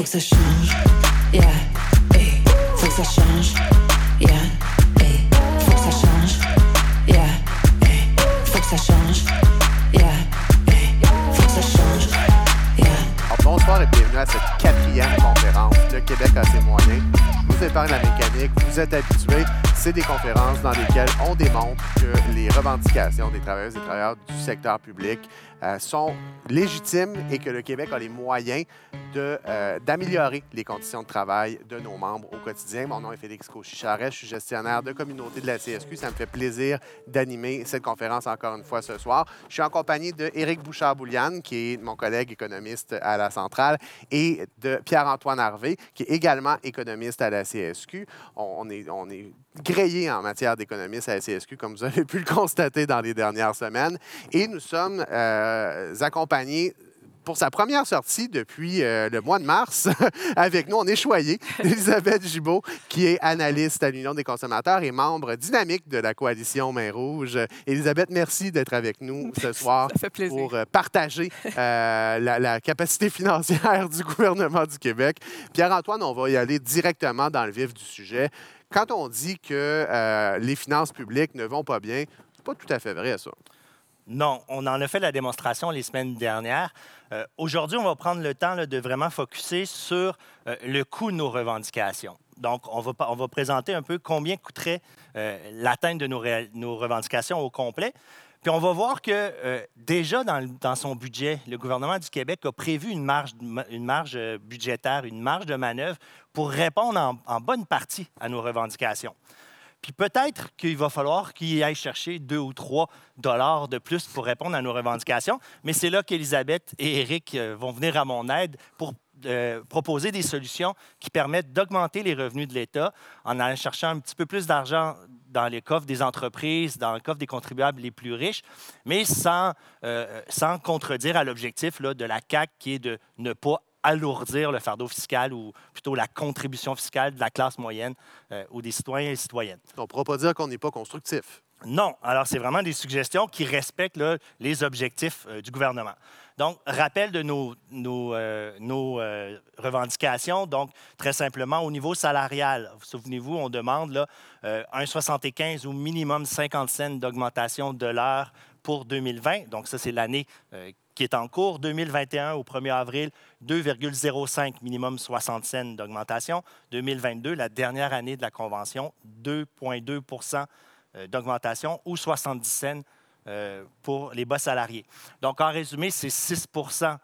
faut que ça change. Yeah, hey, faut que ça change. Yeah, hey, faut que ça change. Yeah, hey, faut que ça change. Yeah, hey, faut que ça change. Yeah. Alors, bonsoir et bienvenue à cette quatrième conférence de Québec à ses moyens. Je vous épargne la mécanique, vous êtes habitués. C'est des conférences dans lesquelles on démontre que les revendications des travailleuses et travailleurs du secteur public euh, sont légitimes et que le Québec a les moyens euh, d'améliorer les conditions de travail de nos membres au quotidien. Mon nom est Félix Cauchy-Charest, je suis gestionnaire de communauté de la CSQ. Ça me fait plaisir d'animer cette conférence encore une fois ce soir. Je suis en compagnie de Éric Bouchard-Bouliane, qui est mon collègue économiste à la centrale, et de Pierre-Antoine Harvé, qui est également économiste à la CSQ. On est grillé en matière d'économiste à la CSQ, comme vous avez pu le constater dans les dernières semaines. Et nous sommes euh, accompagnés pour sa première sortie depuis euh, le mois de mars, avec nous, on est choyé d'Elisabeth Gibault, qui est analyste à l'Union des consommateurs et membre dynamique de la coalition Main Rouge. Elisabeth, merci d'être avec nous ce soir pour euh, partager euh, la, la capacité financière du gouvernement du Québec. Pierre-Antoine, on va y aller directement dans le vif du sujet. Quand on dit que euh, les finances publiques ne vont pas bien, c'est pas tout à fait vrai, ça. Non, on en a fait la démonstration les semaines dernières. Euh, Aujourd'hui, on va prendre le temps de vraiment focuser sur euh, le coût de nos revendications. Donc, on va, on va présenter un peu combien coûterait l'atteinte de nos revendications au complet. Puis on va voir que euh, déjà dans, son budget, le gouvernement du Québec a prévu une marge, euh, budgétaire, une marge de manœuvre pour répondre en, bonne partie à nos revendications. Puis peut-être qu'il va falloir qu'il aille chercher 2 ou 3 dollars de plus pour répondre à nos revendications. Mais c'est là qu'Elisabeth et Eric euh, vont venir à mon aide pour proposer des solutions qui permettent d'augmenter les revenus de l'État en allant chercher un petit peu plus d'argent dans les coffres des entreprises, dans le coffre des contribuables les plus riches, mais sans, euh, sans contredire à l'objectif de la CAQ qui est de ne pas alourdir le fardeau fiscal ou plutôt la contribution fiscale de la classe moyenne euh, ou des citoyens et citoyennes. On ne pourra pas dire qu'on n'est pas constructif. Non, alors c'est vraiment des suggestions qui respectent les objectifs euh, du gouvernement. Donc, rappel de nos, euh, euh, revendications. Donc, très simplement, au niveau salarial, souvenez-vous, on demande là, euh, 1,75 ou minimum 50 cents d'augmentation de l'heure pour 2020. Donc, ça, c'est l'année qui est en cours. 2021, au 1er avril, 2,05 minimum 60 cents d'augmentation. 2022, la dernière année de la convention, 2,2 euh, d'augmentation ou 70 cents euh, pour les bas salariés. Donc, en résumé, c'est 6%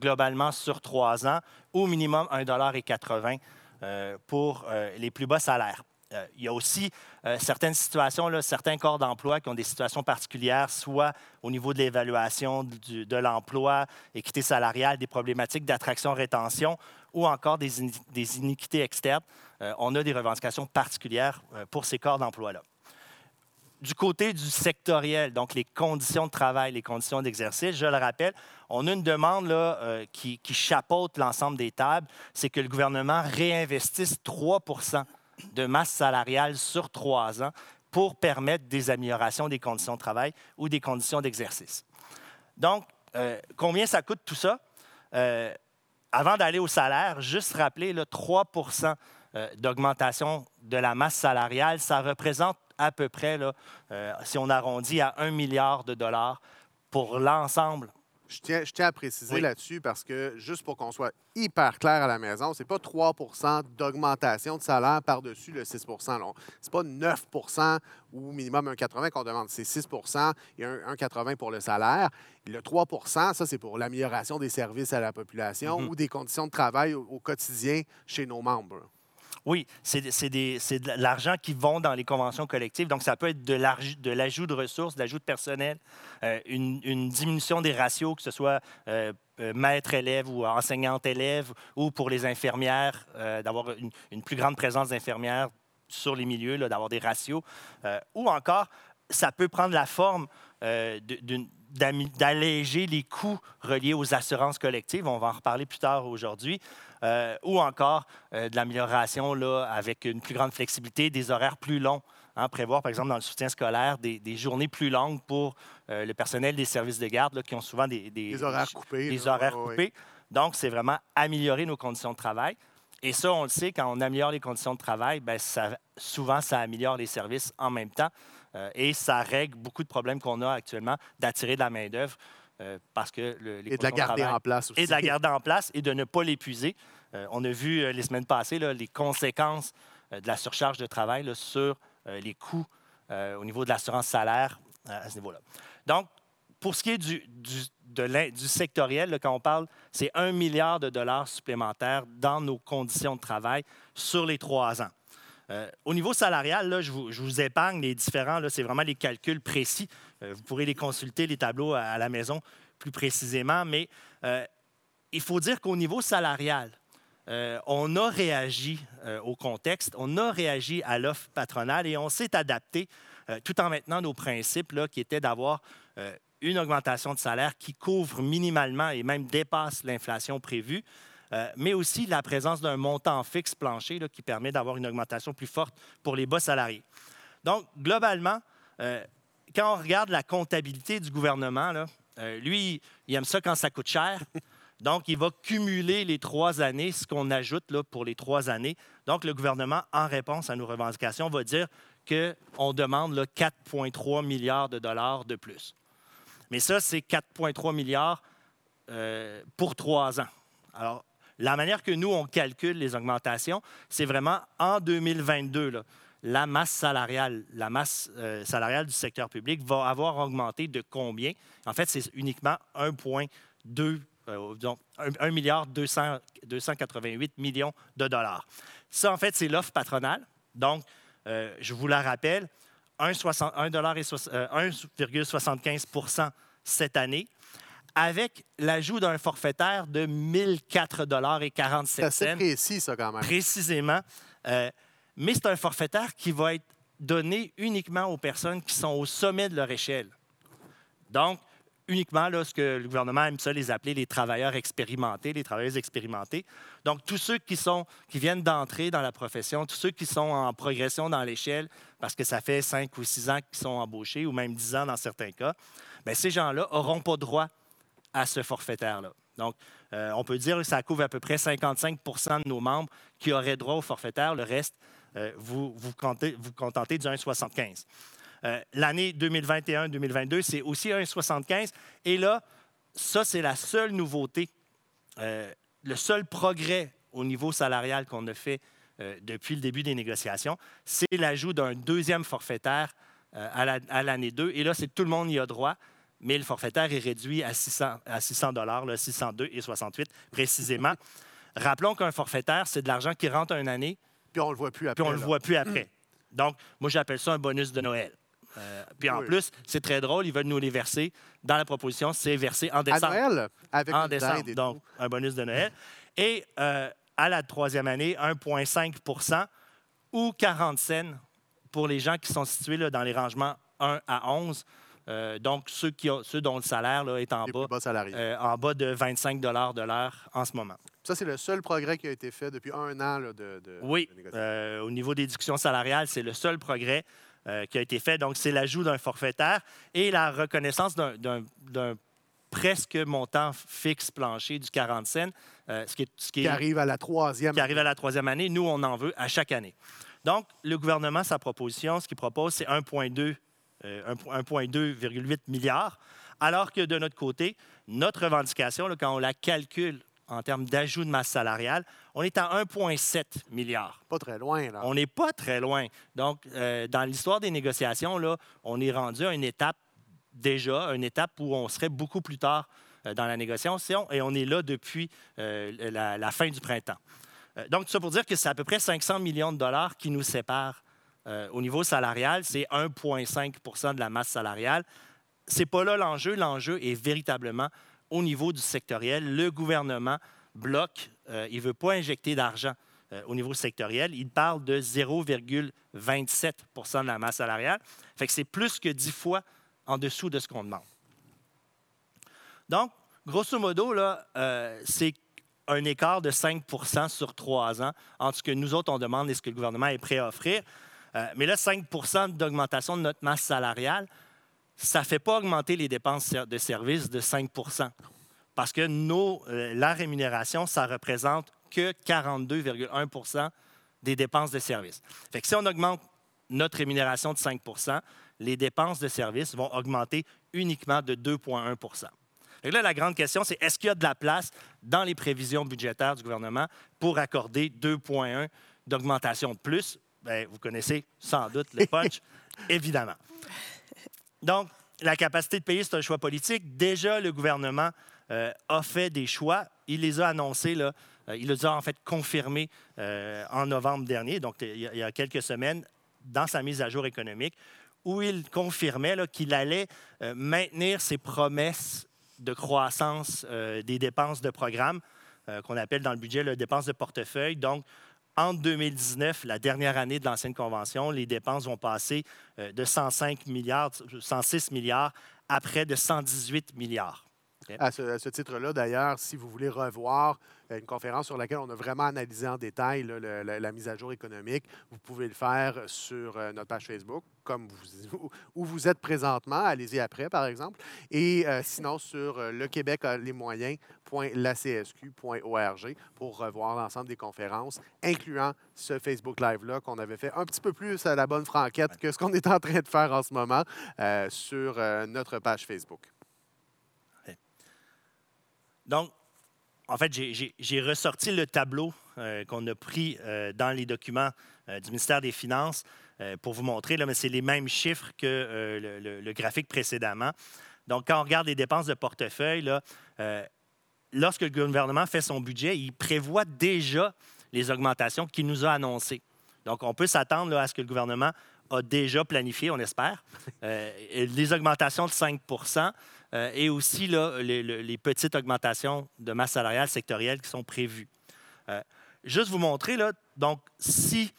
globalement sur trois ans, au minimum 1,80 euh, pour euh, les plus bas salaires. Euh, il y a aussi euh, certaines situations, certains corps d'emploi qui ont des situations particulières, soit au niveau de l'évaluation de l'emploi, équité salariale, des problématiques d'attraction-rétention ou encore des, des iniquités externes. Euh, on a des revendications particulières euh, pour ces corps d'emploi-là du côté du sectoriel, donc les conditions de travail, les conditions d'exercice, je le rappelle, on a une demande là, euh, qui, chapeaute l'ensemble des tables, c'est que le gouvernement réinvestisse 3% de masse salariale sur trois ans pour permettre des améliorations des conditions de travail ou des conditions d'exercice. Donc, euh, combien ça coûte tout ça? Euh, avant d'aller au salaire, juste rappeler là, 3% euh, d'augmentation de la masse salariale, ça représente à peu près, là, euh, si on arrondit à 1 milliard de dollars pour l'ensemble. Je tiens, je tiens à préciser Oui. là-dessus parce que, juste pour qu'on soit hyper clair à la maison, c'est pas 3% d'augmentation de salaire par-dessus le 6 Ce n'est pas 9% ou minimum 1,80 qu'on demande. C'est 6% et un- 1,80 pour le salaire. Le 3% ça, c'est pour l'amélioration des services à la population Mhm. ou des conditions de travail au, au quotidien chez nos membres. Oui, c'est de l'argent qui vont dans les conventions collectives. Donc, ça peut être de l'ajout de ressources, de l'ajout de personnel, euh, une, diminution des ratios, que ce soit euh, euh, maître-élève ou enseignante-élève, ou pour les infirmières, d'avoir une, une plus grande présence d'infirmières sur les milieux, d'avoir des ratios. Ou encore, ça peut prendre la forme d'une- d'alléger les coûts reliés aux assurances collectives. On va en reparler plus tard aujourd'hui. Euh, ou encore euh, de l'amélioration avec une plus grande flexibilité, des horaires plus longs. Hein, prévoir, par exemple, dans le soutien scolaire, des, des journées plus longues pour euh, le personnel des services de garde là, qui ont souvent des, horaires coupés. des là. horaires Ouais, ouais. coupés. Donc, c'est vraiment améliorer nos conditions de travail. Et ça, on le sait, quand on améliore les conditions de travail, bien, ça, souvent, ça améliore les services en même temps. Euh, et ça règle beaucoup de problèmes qu'on a actuellement d'attirer de la main-d'œuvre euh, parce que le, les Et de la garder en place aussi. et de la garder en place et de ne pas l'épuiser. Euh, on a vu euh, les semaines passées là, les conséquences de la surcharge de travail là, sur les coûts au niveau de l'assurance salaire à ce niveau-là. Donc, pour ce qui est du, du, de l'in- du sectoriel, là, quand on parle, c'est un milliard de dollars supplémentaires dans nos conditions de travail sur les trois ans. Euh, au niveau salarial, là, je, vous, épargne les différents, c'est vraiment les calculs précis. Euh, vous pourrez les consulter, les tableaux à, la maison plus précisément, mais euh, il faut dire qu'au niveau salarial, on a réagi au contexte, on a réagi à l'offre patronale et on s'est adapté tout en maintenant nos principes là, qui étaient d'avoir une augmentation de salaire qui couvre minimalement et même dépasse l'inflation prévue, euh, mais aussi la présence d'un montant fixe plancher qui permet d'avoir une augmentation plus forte pour les bas salariés. Donc, globalement, euh, quand on regarde la comptabilité du gouvernement, euh, lui, il aime ça quand ça coûte cher. Donc, il va cumuler les trois années, ce qu'on ajoute pour les trois années. Donc, le gouvernement, en réponse à nos revendications, va dire qu'on demande là, 4,3 milliards de dollars de plus. Mais ça, c'est 4,3 milliards pour trois ans. Alors, la manière que nous, on calcule les augmentations, c'est vraiment en 2022. là, la masse salariale, la masse euh, salariale du secteur public va avoir augmenté de combien? En fait, c'est uniquement 1,2 euh, donc 1 milliard 200 288 millions de dollars. Ça, en fait, c'est l'offre patronale. Donc, euh, je vous la rappelle, 1,60 1 dollar et soix- euh, 1,75% cette année, avec l'ajout d'un forfaitaire de 1004 dollars et 47 C'est assez précis, ça, quand même. précisément. Euh, mais c'est un forfaitaire qui va être donné uniquement aux personnes qui sont au sommet de leur échelle. Donc, uniquement là, ce que le gouvernement aime ça les appeler les travailleurs expérimentés, les travailleuses expérimentés. Donc, tous ceux qui, sont, qui viennent d'entrer dans la profession, tous ceux qui sont en progression dans l'échelle, parce que ça fait cinq ou six ans qu'ils sont embauchés, ou même dix ans dans certains cas, bien, ces gens-là n'auront pas droit à ce forfaitaire-là. Donc, euh, on peut dire que ça couvre à peu près 55% de nos membres qui auraient droit au forfaitaire. Le reste, euh, vous vous vous contentez du 1,75. Euh, L'année 2021-2022, c'est aussi 1,75. Et là, ça, c'est la seule nouveauté, le seul progrès au niveau salarial qu'on a fait depuis le début des négociations, c'est l'ajout d'un deuxième forfaitaire à l'année 2. Et là, c'est tout le monde y a droit, mais le forfaitaire est réduit à 600 à 600 dollars, 602 et 68 précisément. Rappelons qu'un forfaitaire, c'est de l'argent qui rentre une année, Puis on le voit plus après. puis on ne le voit plus après. Donc, moi, j'appelle ça un bonus de Noël. Euh, puis en Oui. plus, c'est très drôle, ils veulent nous les verser. Dans la proposition, c'est versé en À décembre. Noël, avec en décembre, et donc un bonus de Noël. Et euh, à la troisième année, 1,5% ou 40 cents pour les gens qui sont situés là, dans les rangements 1 à 11. Euh, donc, ceux, qui ont- ceux dont le salaire là, est en bas, euh, en bas de 25 de l'heure en ce moment. Ça, c'est le seul progrès qui a été fait depuis un an là, de, de- Oui, de euh, au niveau des discussions salariales, c'est le seul progrès euh, qui a été fait. Donc, c'est l'ajout d'un forfaitaire et la reconnaissance d'un- presque montant fixe plancher du 40 cents, ce qui est, ce qui est- Qui arrive à la troisième. qui arrive à la troisième année. Nous, on en veut à chaque année. Donc, le gouvernement, sa proposition, ce qu'il propose, c'est 1,2 euh, 1,8 milliards, alors que de notre côté, notre revendication, là, quand on la calcule en termes d'ajout de masse salariale, on est à 1,7 milliard. Pas très loin, là. On n'est pas très loin. Donc, euh, dans l'histoire des négociations, là, on est rendu à une étape déjà, une étape où on serait beaucoup plus tard euh, dans la négociation et on est là depuis euh, la, la fin du printemps. Euh, donc, tout ça pour dire que c'est à peu près 500 millions de dollars qui nous séparent euh, au niveau salarial. C'est 1,5 de la masse salariale. C'est pas là l'enjeu. L'enjeu est véritablement au niveau du sectoriel. Le gouvernement bloque. euh, il ne veut pas injecter d'argent euh, au niveau sectoriel. Il parle de 0,27% de la masse salariale. Fait que c'est plus que 10 fois en dessous de ce qu'on demande. Donc, grosso modo, là, c'est un écart de 5% sur trois ans entre ce que nous autres, on demande et ce que le gouvernement est prêt à offrir. Euh, mais là, 5% d'augmentation de notre masse salariale, ça ne fait pas augmenter les dépenses de services de 5% parce que nos, euh, la rémunération, ça représente que 42,1% des dépenses de services. Fait si on augmente notre rémunération de 5% les dépenses de services vont augmenter uniquement de 2,1 et là, la grande question, c'est est-ce qu'il y a de la place dans les prévisions budgétaires du gouvernement pour accorder 2,1 d'augmentation de plus? Bien, vous connaissez sans doute le punch, évidemment. Donc, la capacité de payer, c'est un choix politique. Déjà, le gouvernement euh, a fait des choix. Il les a annoncés, là, euh, il les a en fait confirmés euh, en novembre dernier, donc il y, a, quelques semaines, dans sa mise à jour économique, où il confirmait qu'il allait maintenir ses promesses de croissance des dépenses de programme, qu'on appelle dans le budget les dépenses de portefeuille. Donc, entre 2019, la dernière année de l'ancienne convention, les dépenses vont passer de 105 milliards, 106 milliards à près de 118 milliards. À ce, titre-là, d'ailleurs, si vous voulez revoir euh, une conférence sur laquelle on a vraiment analysé en détail la, mise à jour économique, vous pouvez le faire sur euh, notre page Facebook, comme vous, où vous êtes présentement. Allez-y après, par exemple. Et euh, sinon, sur le Québec a les moyens.lacsq.org pour revoir l'ensemble des conférences, incluant ce Facebook Live-là qu'on avait fait un petit peu plus à la bonne franquette que ce qu'on est en train de faire en ce moment sur notre page Facebook. Donc, en fait, j'ai ressorti le tableau euh, qu'on a pris euh, dans les documents euh, du ministère des Finances pour vous montrer, là, mais c'est les mêmes chiffres que le, graphique précédemment. Donc, quand on regarde les dépenses de portefeuille, là, lorsque le gouvernement fait son budget, il prévoit déjà les augmentations qu'il nous a annoncées. Donc, on peut s'attendre à ce que le gouvernement a déjà planifié, on espère, les augmentations de 5 euh, et aussi là, les, petites augmentations de masse salariale sectorielle qui sont prévues. Euh, juste vous montrer, là, donc, si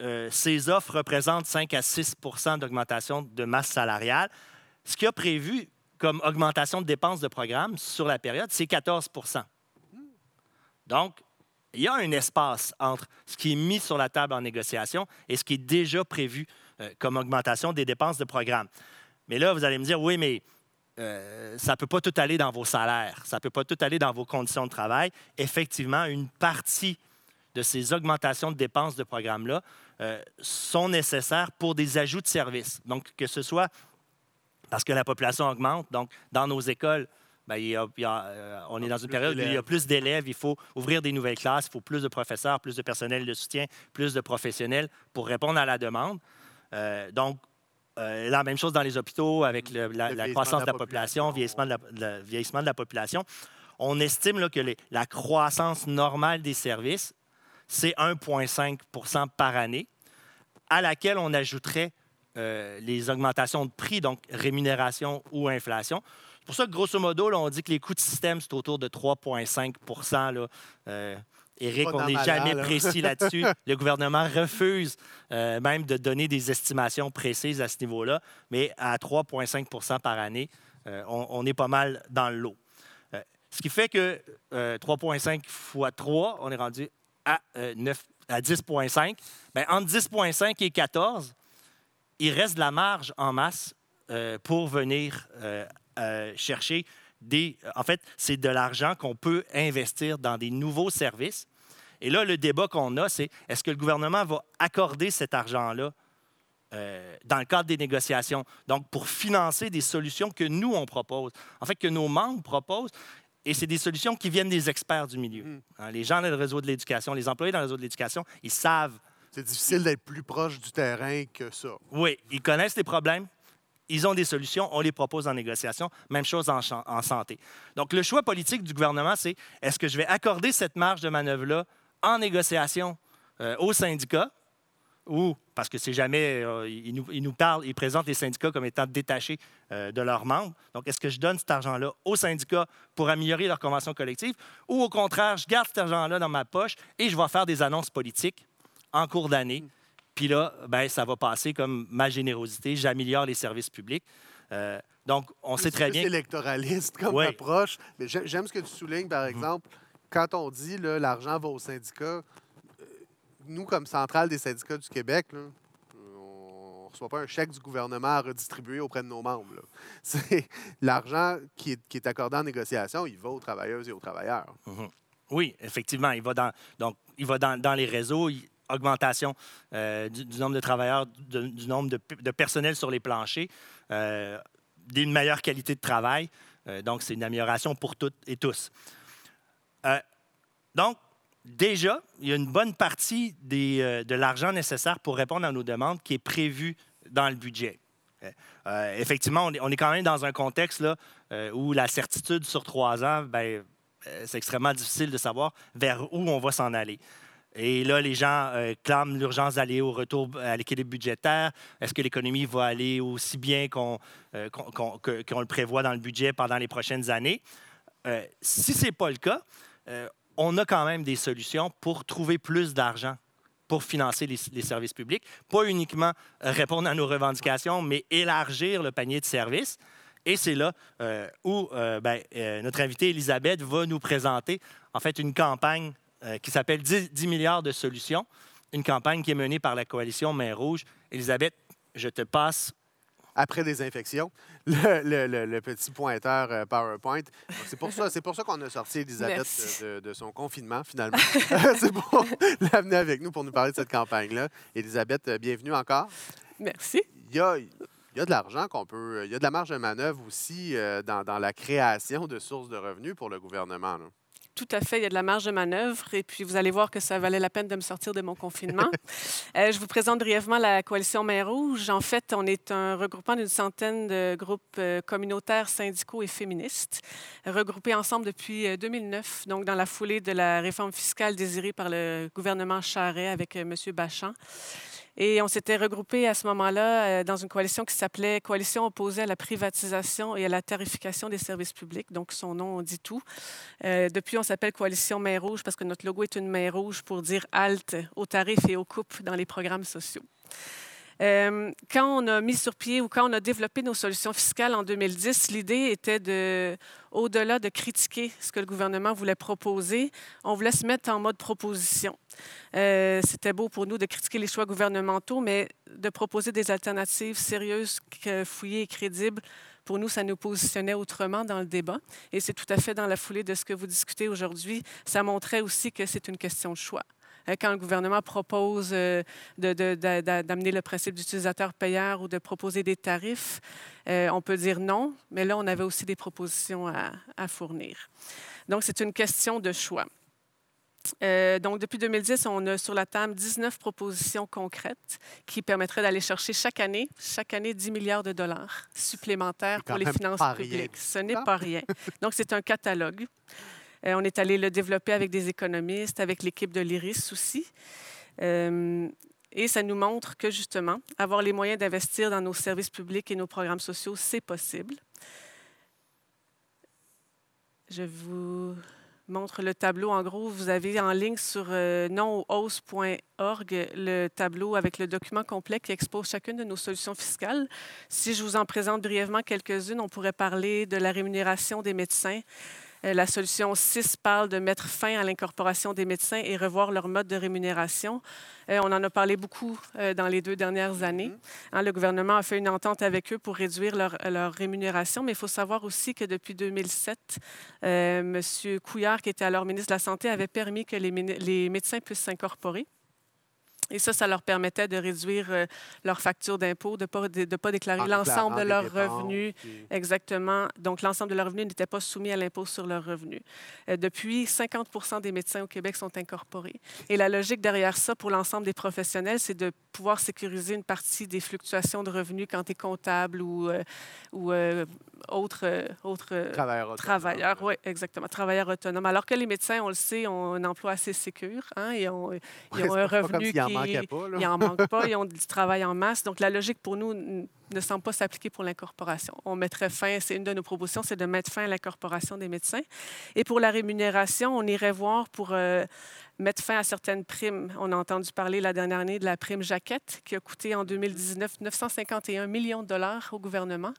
euh, ces offres représentent 5 à 6% d'augmentation de masse salariale, ce qui a prévu comme augmentation de dépenses de programme sur la période, c'est 14% Donc, il y a un espace entre ce qui est mis sur la table en négociation et ce qui est déjà prévu comme augmentation des dépenses de programme. Mais là, vous allez me dire, oui, mais euh, ça ne peut pas tout aller dans vos salaires, ça ne peut pas tout aller dans vos conditions de travail. Effectivement, une partie de ces augmentations de dépenses de programme-là euh, sont nécessaires pour des ajouts de services. Donc, que ce soit parce que la population augmente, donc dans nos écoles, ben, euh, on est dans une période où il y a plus d'élèves, il faut ouvrir des nouvelles classes, il faut plus de professeurs, plus de personnel de soutien, plus de professionnels pour répondre à la demande. donc, euh, la même chose dans les hôpitaux avec la, croissance de la, population, vieillissement de la, vieillissement de la population. On estime que la croissance normale des services, c'est 1,5% par année, à laquelle on ajouterait euh, les augmentations de prix, donc rémunération ou inflation. C'est pour ça que, grosso modo, on dit que les coûts de système, c'est autour de 3,5 Éric, on n'est jamais précis là-dessus. Le gouvernement refuse euh, même de donner des estimations précises à ce niveau-là, mais à 3,5% par année, euh, on, est pas mal dans le lot. Euh, ce qui fait que 3,5 fois 3, on est rendu à, à 10,5. Bien, entre 10,5 et 14, il reste de la marge en masse pour venir chercher en fait, c'est de l'argent qu'on peut investir dans des nouveaux services. Et là, le débat qu'on a, c'est est-ce que le gouvernement va accorder cet argent-là euh, dans le cadre des négociations, donc pour financer des solutions que nous, on propose, en fait, que nos membres proposent, et c'est des solutions qui viennent des experts du milieu. Hmm. Hein, les gens dans le réseau de l'éducation, les employés dans le réseau de l'éducation, ils savent. C'est difficile d'être plus proche du terrain que ça. Oui, ils connaissent les problèmes, ils ont des solutions, on les propose en négociation. Même chose en, santé. Donc, le choix politique du gouvernement, c'est est-ce que je vais accorder cette marge de manœuvre-là en négociation euh, aux syndicats ou, parce que c'est jamais, euh, ils, nous, ils, nous, parlent, ils présentent les syndicats comme étant détachés euh, de leurs membres. Donc, est-ce que je donne cet argent-là aux syndicats pour améliorer leur convention collective ou, au contraire, je garde cet argent-là dans ma poche et je vais faire des annonces politiques en cours d'année puis là, ben, ça va passer comme ma générosité, j'améliore les services publics. Euh, donc, on sait très bien. C'est électoraliste comme approche. Mais j'aime ce que tu soulignes, par mhm. exemple, quand on dit l'argent va aux syndicats, euh, nous, comme centrale des syndicats du Québec, ne reçoit pas un chèque du gouvernement à redistribuer auprès de nos membres. C'est l'argent qui est, qui est accordé en négociation, il va aux travailleuses et aux travailleurs. Mhm. Oui, effectivement, il va dans, donc, il va dans, dans les réseaux, il- augmentation euh, du, nombre de travailleurs, du, nombre de, personnel sur les planchers, euh, d'une meilleure qualité de travail. Euh, donc, c'est une amélioration pour toutes et tous. Euh, donc, déjà, il y a une bonne partie de l'argent nécessaire pour répondre à nos demandes qui est prévu dans le budget. Effectivement, on est, quand même dans un contexte où la certitude sur trois ans, ben, c'est extrêmement difficile de savoir vers où on va s'en aller. Et là, les gens euh, clament l'urgence d'aller au retour à l'équilibre budgétaire. Est-ce que l'économie va aller aussi bien qu'on euh, que- qu'on le prévoit dans le budget pendant les prochaines années? Euh, si ce n'est pas le cas, euh, on a quand même des solutions pour trouver plus d'argent pour financer les, services publics. Pas uniquement répondre à nos revendications, mais élargir le panier de services. Et c'est là où ben, notre invitée Elisabeth va nous présenter en fait une campagne euh, qui s'appelle 10, 10 milliards de solutions, une campagne qui est menée par la coalition Main Rouge. Elisabeth, je te passe. Après désinfection, le, le- le- le petit pointeur euh, PowerPoint. C'est pour ça, c'est pour ça qu'on a sorti Elisabeth Merci. de, de son confinement, finalement. c'est pour l'amener avec nous pour nous parler de cette campagne-là. Elisabeth, euh, bienvenue encore. Merci. Il y a, il y a de l'argent qu'on peut. Il y a de la marge de manœuvre aussi euh, dans, dans la création de sources de revenus pour le gouvernement. là. Tout à fait, il y a de la marge de manœuvre et puis vous allez voir que ça valait la peine de me sortir de mon confinement. Euh, je vous présente brièvement la coalition Main Rouge. En fait, on est un regroupement d'une centaine de groupes euh, communautaires, syndicaux et féministes, regroupés ensemble depuis euh, 2009, donc dans la foulée de la réforme fiscale désirée par le gouvernement Charest avec euh, M. Bachand. Et on s'était regroupés à ce moment-là euh, dans une coalition qui s'appelait Coalition opposée à la privatisation et à la tarification des services publics. Donc, son nom dit tout. Euh, depuis, on s'appelle Coalition Main Rouge parce que notre logo est une main rouge pour dire halte aux tarifs et aux coupes dans les programmes sociaux. Euh, quand on a mis sur pied ou quand on a développé nos solutions fiscales en 2010, l'idée était de, au-delà de critiquer ce que le gouvernement voulait proposer, on voulait se mettre en mode proposition. Euh, C'était beau pour nous de critiquer les choix gouvernementaux, mais de proposer des alternatives sérieuses, fouillées et crédibles pour nous, ça nous positionnait autrement dans le débat. Et c'est tout à fait dans la foulée de ce que vous discutez aujourd'hui. Ça montrait aussi que c'est une question de choix. Euh, Quand le gouvernement propose euh, d'amener le principe d'utilisateur payeur ou de proposer des tarifs, euh, on peut dire non, mais là, on avait aussi des propositions à, à fournir. Donc, c'est une question de choix. Euh, donc, depuis 2010, on a sur la table 19 propositions concrètes qui permettraient d'aller chercher chaque année, chaque année 10 milliards de dollars supplémentaires pour les finances pas rien. publiques. Ce n'est pas rien. Donc, c'est un catalogue. Euh, on est allé le développer avec des économistes, avec l'équipe de l'IRIS aussi. Euh, et ça nous montre que, justement, avoir les moyens d'investir dans nos services publics et nos programmes sociaux, c'est possible. Je vous montre le tableau. En gros, vous avez en ligne sur euh, nonhausse.org le tableau avec le document complet qui expose chacune de nos solutions fiscales. Si je vous en présente brièvement quelques-unes, on pourrait parler de la rémunération des médecins. Euh, La solution 6 parle de mettre fin à l'incorporation des médecins et revoir leur mode de rémunération. Euh, on en a parlé beaucoup euh, dans les deux dernières années. Hein, le gouvernement a fait une entente avec eux pour réduire leur, leur rémunération, mais il faut savoir aussi que depuis 2007, euh, M. Couillard, qui était alors ministre de la Santé, avait permis que les médecins puissent s'incorporer. Et ça, ça leur permettait de réduire euh, leur facture d'impôt, de ne pas, de, de pas déclarer l'ensemble de leurs revenus puis- Exactement. Donc, l'ensemble de leurs revenus n'était pas soumis à l'impôt sur leurs revenus. Euh, depuis, 50 des médecins au Québec sont incorporés. Et la logique derrière ça, pour l'ensemble des professionnels, c'est de pouvoir sécuriser une partie des fluctuations de revenus quand tu es comptable ou, euh, ou autre, autre Travailleur travailleur. Oui, exactement. Travailleur autonome. Alors que les médecins, on le sait, ont un emploi assez sécur. Hein, et ont, ils ont un revenu qui... manquait pas, là. Ils n'en manquent pas, ils ont du travail en masse. Donc, la logique pour nous ne semble pas s'appliquer pour l'incorporation. On mettrait fin, c'est une de nos propositions, c'est de mettre fin à l'incorporation des médecins. Et pour la rémunération, on irait voir pour euh, mettre fin à certaines primes. On a entendu parler la dernière année de la prime Jaquette, qui a coûté en 2019 951 millions de dollars au gouvernement.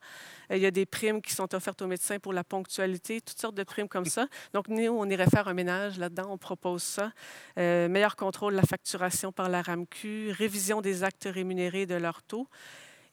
Euh, Il y a des primes qui sont offertes aux médecins pour la ponctualité, toutes sortes de primes comme ça. Donc, nous, on irait faire un ménage là-dedans, on propose ça. Euh, meilleur contrôle de la facturation par la RAMQ, révision des actes rémunérés de leur taux.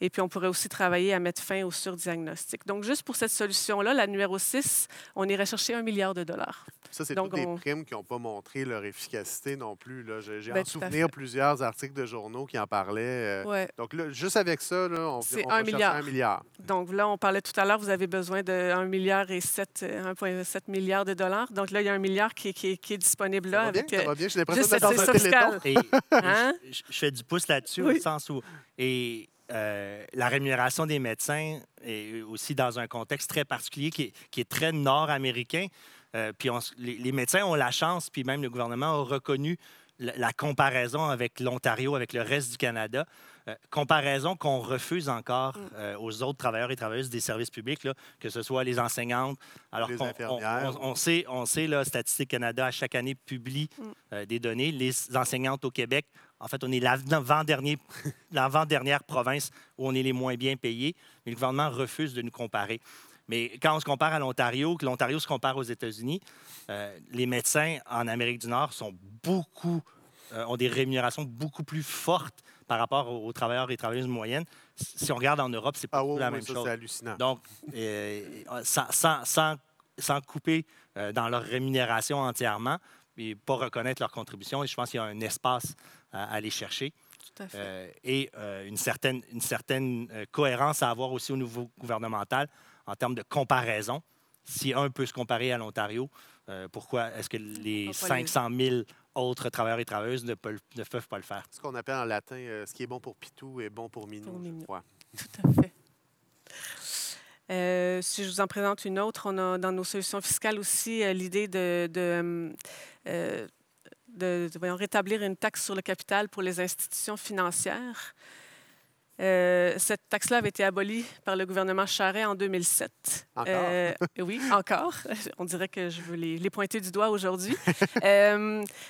Et puis, on pourrait aussi travailler à mettre fin au surdiagnostic. Donc, juste pour cette solution-là, la numéro 6, on irait chercher un milliard de dollars. Ça, c'est Donc, toutes des on- primes qui n'ont pas montré leur efficacité non plus. là. J'ai Ben, en souvenir plusieurs articles de journaux qui en parlaient. euh, Ouais. Donc, là, juste avec ça, là, on, C'est on un milliard. un milliard. Donc là, on parlait tout à l'heure, vous avez besoin de 1 milliard et 7, euh, 1,7 milliard de dollars. Donc là, il y a un milliard qui, qui- qui est disponible Ça là. va bien? avec, Ça va bien? J'ai l'impression d'être dans un téléthon. Et Hein? je, je fais du pouce là-dessus, Oui. au sens où. Et euh, la rémunération des médecins est aussi dans un contexte très particulier qui est, qui est très nord-américain. Euh, puis on les, les médecins ont la chance, puis même le gouvernement a reconnu la, la comparaison avec l'Ontario, avec le reste du Canada. Euh, comparaison qu'on refuse encore Mm. aux autres travailleurs et travailleuses des services publics, là, que ce soit les enseignantes. Alors Les on, infirmières. on- on sait, on sait là, Statistique Canada, à chaque année, publie Mm. des données. Les enseignantes au Québec, en fait, on est l'avant-dernière province où on est les moins bien payés, mais le gouvernement refuse de nous comparer. Mais quand on se compare à l'Ontario, que l'Ontario se compare aux États-Unis, euh, les médecins en Amérique du Nord sont beaucoup, euh, ont des rémunérations beaucoup plus fortes par rapport aux, travailleurs et travailleuses moyennes. Si on regarde en Europe, c'est pas Ah oui, la oui, même ça, chose. c'est hallucinant. Donc, euh, sans, sans- sans- sans couper dans leur rémunération entièrement, et pas reconnaître leur contribution, et je pense qu'il y a un espace à, à aller chercher. Tout à fait. Euh, et euh, une certaine, une certaine euh, cohérence à avoir aussi au niveau gouvernemental en termes de comparaison. Si un peut se comparer à l'Ontario, euh, pourquoi est-ce que les On va pas les- 500 000 autres travailleurs et travailleuses ne peuvent, ne peuvent pas le faire? Ce qu'on appelle en latin, euh, ce qui est bon pour Pitou est bon pour Minou, Pour je Minou. crois. Tout à fait. Euh, si je vous en présente une autre, on a dans nos solutions fiscales aussi euh, l'idée de, de, euh, de- de, voyons, rétablir une taxe sur le capital pour les institutions financières. Cette taxe-là avait été abolie par le gouvernement Charest en 2007. Encore? Oui, encore. On dirait que je veux les, les pointer du doigt aujourd'hui.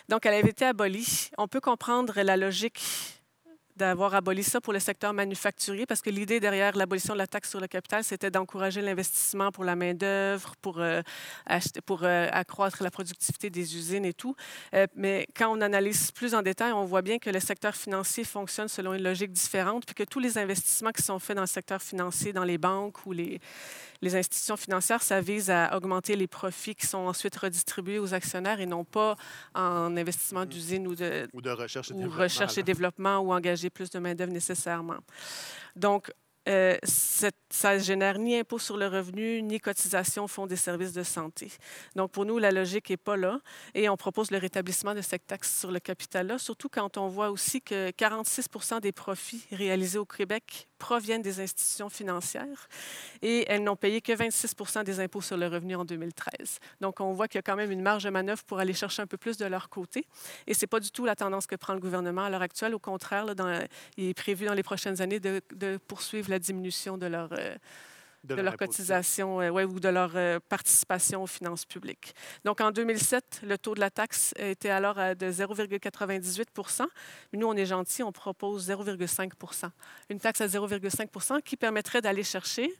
Donc, elle avait été abolie. On peut comprendre la logique d'avoir aboli ça pour le secteur manufacturier, parce que l'idée derrière l'abolition de la taxe sur le capital, c'était d'encourager l'investissement pour la main-d'œuvre, pour, euh, pour euh, accroître la productivité des usines et tout. Euh, mais quand on analyse plus en détail, on voit bien que le secteur financier fonctionne selon une logique différente, puis que tous les investissements qui sont faits dans le secteur financier, dans les banques ou les, les institutions financières, ça vise à augmenter les profits qui sont ensuite redistribués aux actionnaires et non pas en investissement d'usines ou de, Ou de recherche et ou développement. recherche et là. développement ou engager plus de main-d'œuvre nécessairement. Donc, euh, ça ne génère ni impôt sur le revenu, ni cotisation au Fonds des services de santé. Donc, pour nous, la logique n'est pas là. Et on propose le rétablissement de cette taxe sur le capital-là, surtout quand on voit aussi que 46 des profits réalisés au Québec proviennent des institutions financières et elles n'ont payé que 26 des impôts sur le revenu en 2013. Donc, on voit qu'il y a quand même une marge de manœuvre pour aller chercher un peu plus de leur côté. Et ce n'est pas du tout la tendance que prend le gouvernement à l'heure actuelle. Au contraire, il est prévu dans les prochaines années de, de poursuivre la diminution de leur, euh, de leur cotisation euh, ouais, ou de leur euh, participation aux finances publiques. Donc, en 2007, le taux de la taxe était alors à de 0,98 Mais Nous, on est gentil, on propose 0,5 Une taxe à 0,5 qui permettrait d'aller chercher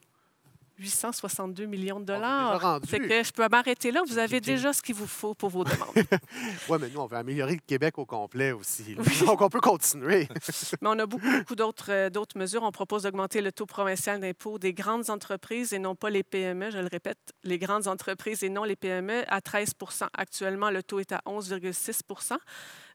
862 millions de dollars. Fait que je peux m'arrêter là. Vous avez déjà ce qu'il vous faut pour vos demandes. Oui, mais nous, on veut améliorer le Québec au complet aussi. Donc, on peut continuer. Mais on a beaucoup, beaucoup d'autres, euh, d'autres mesures. On propose d'augmenter le taux provincial d'impôt des grandes entreprises et non pas les PME. Je le répète, les grandes entreprises et non les PME à 13 Actuellement, le taux est à 11,6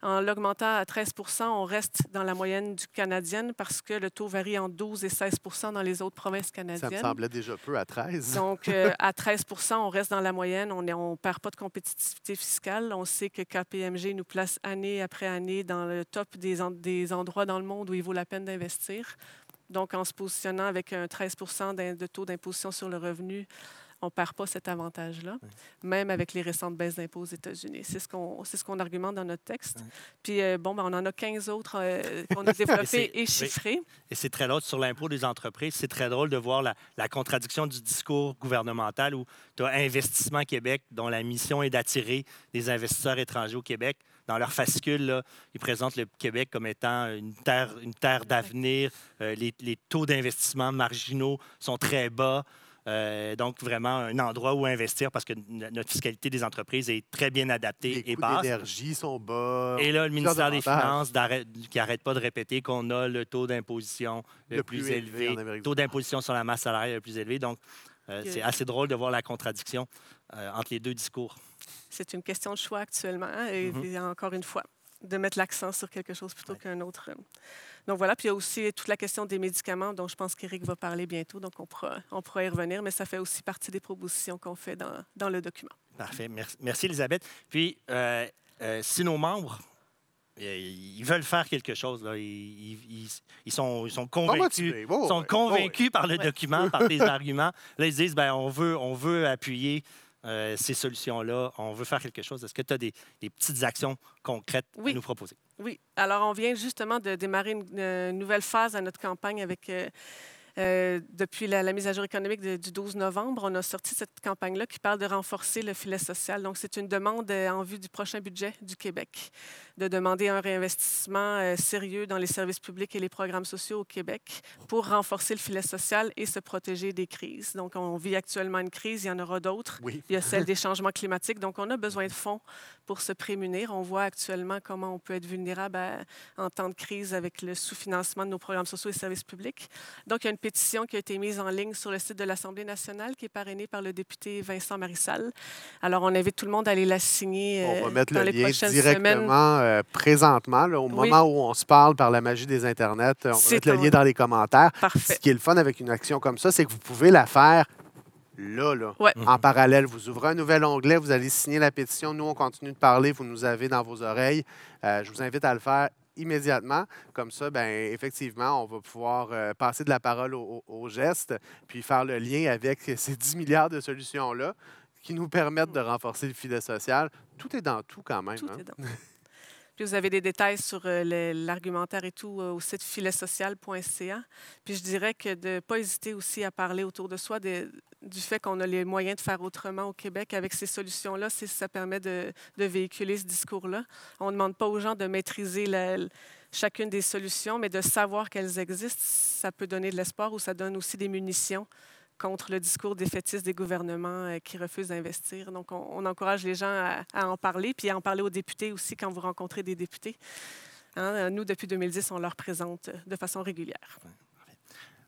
En l'augmentant à 13% on reste dans la moyenne du canadienne parce que le taux varie en 12 et 16% dans les autres provinces Ça me canadiennes. semblait déjà peu à 13. Donc, euh, à 13 on reste dans la moyenne. On ne perd pas de compétitivité fiscale. On sait que KPMG nous place année après année dans le top des, en- des endroits dans le monde où il vaut la peine d'investir. Donc, en se positionnant avec un 13 d'im- de taux d'imposition sur le revenu, on ne perd pas cet avantage-là, même avec les récentes baisses d'impôts aux États-Unis. C'est ce qu'on c'est ce qu'on argumente dans notre texte. Puis, euh, bon, ben, on en a 15 autres euh, qu'on a développés oui. et chiffrés. Et c'est très drôle sur l'impôt des entreprises. C'est très drôle de voir la, la contradiction du discours gouvernemental où tu as Investissement Québec, dont la mission est d'attirer des investisseurs étrangers au Québec. Dans leur fascicule, là, ils présentent le Québec comme étant une terre, une terre d'avenir. Euh, les, les taux d'investissement marginaux sont très bas. Euh, donc, vraiment un endroit où investir parce que notre fiscalité des entreprises est très bien adaptée Les et coûts basse. d'énergie sont bas. Et là, le ministère des. Finances qui n'arrête pas de répéter qu'on a le taux d'imposition le, Le plus, plus élevé élevé, taux d'imposition sur la masse salariale le plus élevé. Donc, euh, c'est assez drôle de voir la contradiction euh, entre les deux discours. C'est une question de choix actuellement. Et, Mhm. et encore une fois, de mettre l'accent sur quelque chose plutôt Ouais. qu'un autre. euh. Donc voilà, puis il y a aussi toute la question des médicaments dont je pense qu'Éric va parler bientôt, donc on pourra, on pourra y revenir, mais ça fait aussi partie des propositions qu'on fait dans, dans le document. Parfait. Merci, merci Elisabeth. Puis, euh, euh, si nos membres, ils veulent faire quelque chose, là, ils, ils- ils- sont, ils sont convaincus. Ils sont oui, convaincus par le Ouais. document, par tes arguments. Là, ils disent, ben, on veut, on veut appuyer euh, ces solutions-là. On veut faire quelque chose. Est-ce que tu as des, des petites actions concrètes Oui. à nous proposer? Oui, alors on vient justement de démarrer une, euh, nouvelle phase à notre campagne avec. euh, euh, depuis la, la mise à jour économique de- du 12 novembre, on a sorti cette campagne-là qui parle de renforcer le filet social. Donc, c'est une demande euh, en vue du prochain budget du Québec, de demander un réinvestissement euh, sérieux dans les services publics et les programmes sociaux au Québec pour renforcer le filet social et se protéger des crises. Donc, on vit actuellement une crise, il y en aura d'autres. Oui. Il y a celle des changements climatiques. Donc, on a besoin de fonds pour se prémunir. On voit actuellement comment on peut être vulnérable à- en temps de crise avec le sous-financement de nos programmes sociaux et services publics. Donc, il y a une pétition qui a été mise en ligne sur le site de l'Assemblée nationale qui est parrainée par le député Vincent Marissal. Alors, on invite tout le monde à aller la signer On va euh, mettre dans le les lien directement euh, présentement, là, au Oui. moment où on se parle par la magie des Internets. On va mettre le en- lien dans les commentaires. Parfait. Ce qui est le fun avec une action comme ça, c'est que vous pouvez la faire là, là, Ouais. en parallèle. Vous ouvrez un nouvel onglet, vous allez signer la pétition. Nous, on continue de parler, vous nous avez dans vos oreilles. Euh, je vous invite à le faire immédiatement. Comme ça, ben, effectivement, on va pouvoir euh, passer de la parole au, au- au geste, puis faire le lien avec ces 10 milliards de solutions-là qui nous permettent de renforcer le filet social. Tout est dans tout quand même. Tout hein. est dans. Puis vous avez des détails sur euh, l'argumentaire et tout euh, au site filetsocial.ca. Puis je dirais que de ne pas hésiter aussi à parler autour de soi de- du fait qu'on a les moyens de faire autrement au Québec avec ces solutions-là, c'est ça permet de, véhiculer ce discours-là. On ne demande pas aux gens de maîtriser chacune des solutions, mais de savoir qu'elles existent, ça peut donner de l'espoir ou ça donne aussi des munitions contre le discours défaitiste des gouvernements euh, qui refusent d'investir. Donc, on, encourage les gens à, en parler, puis à en parler aux députés aussi quand vous rencontrez des députés. Hein, nous, depuis 2010, on leur présente euh, de façon régulière.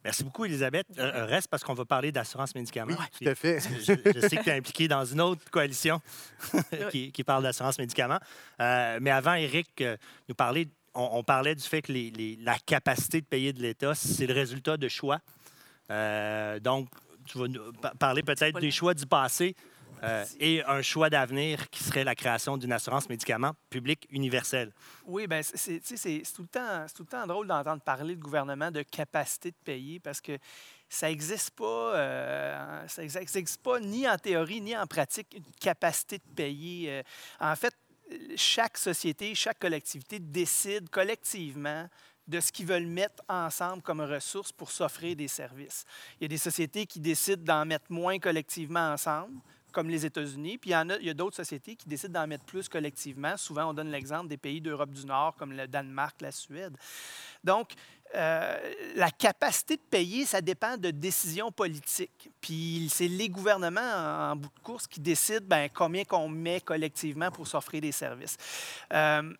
Merci beaucoup, Elisabeth. Euh, euh, reste parce qu'on va parler d'assurance médicaments. Oui, tout à fait. je, je sais que tu es impliqué dans une autre coalition qui, qui parle d'assurance médicaments. Euh, mais avant, Eric, euh, nous parlait, on, on parlait du fait que les- les- la capacité de payer de l'État, c'est le résultat de choix. Donc, tu vas nous pa- parler peut-être des choix du passé euh, et un choix d'avenir qui serait la création d'une assurance médicaments publique universelle. Oui, ben c'est- tout, le temps- tout le temps drôle d'entendre parler de gouvernement de capacité de payer parce que ça n'existe pas, euh, ça n'existe pas ni en théorie ni en pratique une capacité de payer. Euh, En fait, chaque société, chaque collectivité décide collectivement de ce qu'ils veulent mettre ensemble comme ressources pour s'offrir des services. Il y a des sociétés qui décident d'en mettre moins collectivement ensemble, comme les États-Unis, puis il y, a, d'autres sociétés qui décident d'en mettre plus collectivement. Souvent, on donne l'exemple des pays d'Europe du Nord, comme le Danemark, la Suède. Donc, euh, la capacité de payer, ça dépend de décisions politiques. Puis c'est les gouvernements, en, en bout de course, qui décident ben, combien qu'on met collectivement pour s'offrir des services. Euh,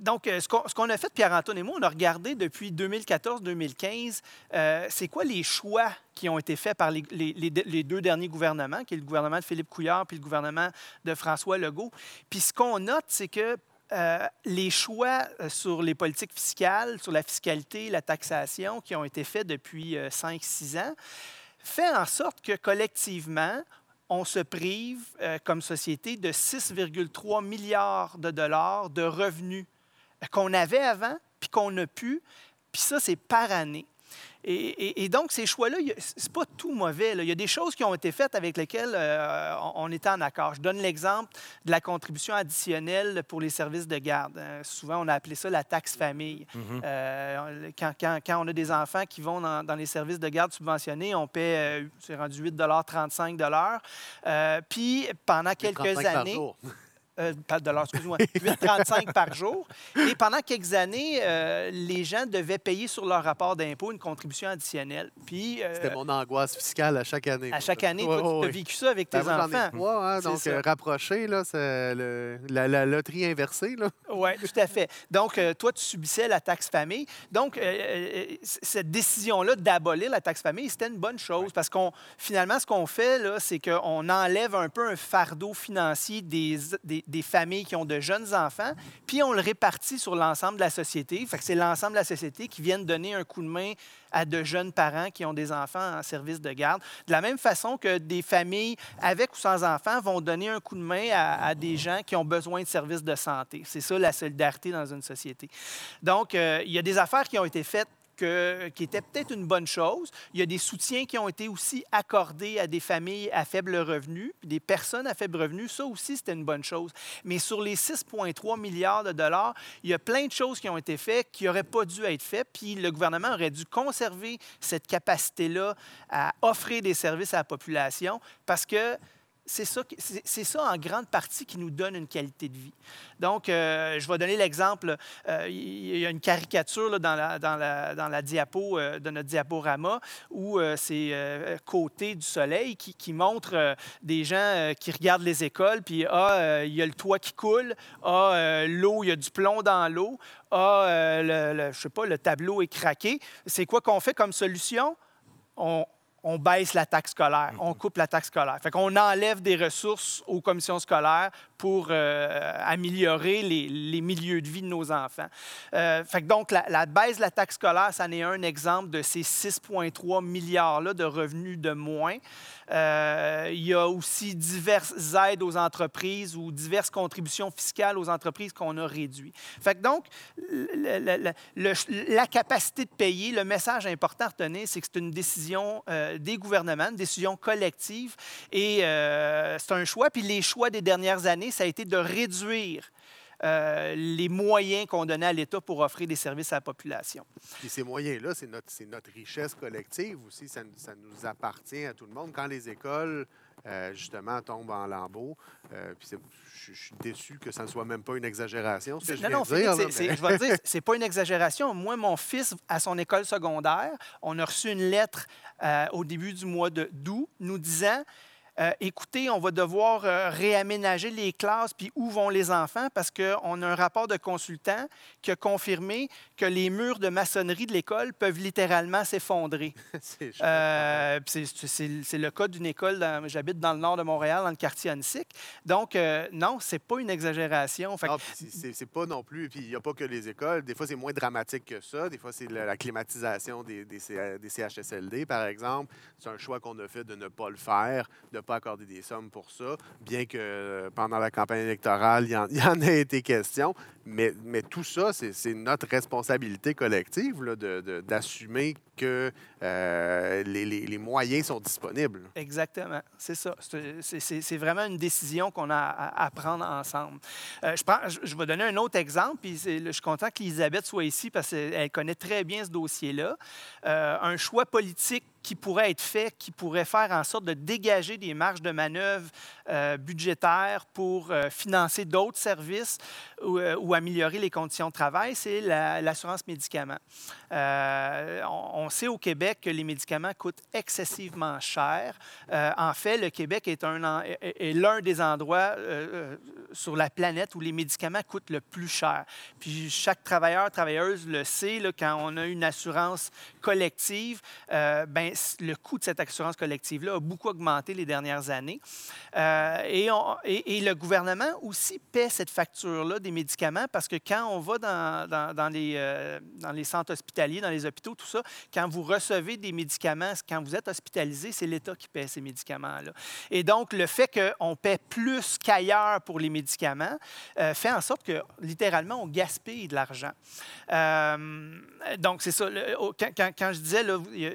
donc, euh, ce qu'on a fait, Pierre-Antoine et moi, on a regardé depuis 2014-2015, euh, c'est quoi les choix qui ont été faits par les, deux- derniers gouvernements, qui est le gouvernement de Philippe Couillard puis le gouvernement de François Legault. Puis ce qu'on note, c'est que euh, les choix euh, sur les politiques fiscales, sur la fiscalité, la taxation qui ont été faits depuis 5-6 ans, fait en sorte que collectivement, on se prive euh, comme société de 6,3 milliards de dollars de revenus euh, qu'on avait avant, puis qu'on a pu, puis ça, c'est par année. Et, et- et donc, ces choix-là, c'est pas tout mauvais. là. Il y a des choses qui ont été faites avec lesquelles euh, on, était en accord. Je donne l'exemple de la contribution additionnelle pour les services de garde. Euh, souvent, on a appelé ça la taxe famille. Euh, quand, quand- quand on a des enfants qui vont dans, dans les services de garde subventionnés, on paie, c'est rendu 8,35 euh, Puis, pendant quelques 35 par années, jour. euh, pas de dollars, excuse-moi, 8,35 par jour. Et pendant quelques années, euh, les gens devaient payer sur leur rapport d'impôt une contribution additionnelle. Puis, euh, C'était mon angoisse fiscale à chaque année. à chaque année, Ouais, toi, tu as vécu ça avec tes Ben, moi, j'en ai enfants. trois, hein, donc euh, rapproché, là, c'est le- la, la loterie inversée. Là. Oui, tout à fait. Donc, toi, tu subissais la taxe famille. Donc, cette décision-là d'abolir la taxe famille, c'était une bonne chose parce qu'on, finalement, ce qu'on fait, là, c'est qu'on enlève un peu un fardeau financier des, des, des familles qui ont de jeunes enfants, puis on le répartit sur l'ensemble de la société. C'est l'ensemble de la société qui vient donner un coup de main à de jeunes parents qui ont des enfants en service de garde. De la même façon que des familles avec ou sans enfants vont donner un coup de main à, à des gens qui ont besoin de services de santé. C'est ça la solidarité dans une société. Donc, euh, il y a des affaires qui ont été faites que- qui étaient peut-être une bonne chose. Il y a des soutiens qui ont été aussi accordés à des familles à faible revenu, des personnes à faible revenu. Ça aussi, c'était une bonne chose. Mais sur les 6,3 milliards de dollars, il y a plein de choses qui ont été faites qui n'auraient pas dû être faites. Puis le gouvernement aurait dû conserver cette capacité-là à offrir des services à la population parce que c'est ça, ça en grande partie qui nous donne une qualité de vie. Donc, euh, je vais donner l'exemple. euh, il y a une caricature dans, la, dans, dans diapo euh, de notre diaporama où c'est côté du soleil qui, montre des gens qui regardent les écoles, puis ah, il y a le toit qui coule, ah, l'eau, il y a du plomb dans l'eau, ah, le, le- je sais pas, le tableau est craqué. C'est quoi qu'on fait comme solution? On, on baisse la taxe scolaire, on coupe la taxe scolaire. Fait qu'on enlève des ressources aux commissions scolaires pour euh, améliorer les, les milieux de vie de nos enfants. Euh, fait que donc, la, la baisse de la taxe scolaire, ça en est un exemple de ces 6,3 milliards-là de revenus de moins. Euh, il y a aussi diverses aides aux entreprises ou diverses contributions fiscales aux entreprises qu'on a réduites. Donc, la capacité de payer, le message important à retenir, c'est que c'est une décision euh, des gouvernements, une décision collective, et euh, c'est un choix. Puis les choix des dernières années, ça a été de réduire euh, les moyens qu'on donnait à l'État pour offrir des services à la population. Puis ces moyens-là, c'est notre, richesse collective aussi. Ça, nous- ça nous appartient à tout le monde. Quand les écoles, euh, justement, tombent en lambeaux, euh, puis je suis déçu que ça ne soit même pas une exagération, ce que je Non, non, dire. là, mais- je vais dire, c'est pas une exagération. Moi, mon fils, à son école secondaire, on a reçu une lettre au début du mois d'août nous disant euh, écoutez, on va devoir euh, réaménager les classes, puis où vont les enfants, parce qu'on a un rapport de consultant qui a confirmé que les murs de maçonnerie de l'école peuvent littéralement s'effondrer. c'est. Euh, c'est- le cas d'une école, j'habite dans le nord de Montréal, dans le quartier Annecy. Donc, non, c'est pas une exagération. C'est- pas non plus. Puis il n'y a pas que les écoles. Des fois, c'est moins dramatique que ça. Des fois, c'est la, la climatisation des, des, C- des CHSLD, par exemple. C'est un choix qu'on a fait de ne pas le faire, de ne pas accorder des sommes pour ça, bien que euh, pendant la campagne électorale, il y en, il été question. Mais, mais tout ça, c'est notre responsabilité collective là, de- de- d'assumer que euh, les, moyens sont disponibles. Exactement, c'est ça. C'est- vraiment une décision qu'on a à, prendre ensemble. Euh, je, prends- je, je vais donner un autre exemple, puis je suis content qu'Elisabeth soit ici parce qu'elle connaît très bien ce dossier-là. Un choix politique qui pourrait être fait, qui pourrait faire en sorte de dégager des marges de manœuvre euh, budgétaires pour euh, financer d'autres services ou, euh, ou améliorer les conditions de travail, c'est la- l'assurance médicaments. Euh, on, sait au Québec que les médicaments coûtent excessivement cher. En fait, le Québec est, l'un des endroits sur la planète où les médicaments coûtent le plus cher. Puis chaque travailleur, travailleuse le sait, quand on a une assurance collective, ben, le coût de cette assurance collective-là a beaucoup augmenté les dernières années. Euh, et, le gouvernement aussi paie cette facture-là des médicaments parce que quand on va dans, euh, les centres hospitaliers, dans les hôpitaux, tout ça, quand vous recevez des médicaments, quand vous êtes hospitalisé, c'est l'État qui paie ces médicaments-là. Et donc, le fait qu'on paie plus qu'ailleurs pour les médicaments euh, fait en sorte que, littéralement, on gaspille de l'argent. Donc, c'est ça. quand, je disais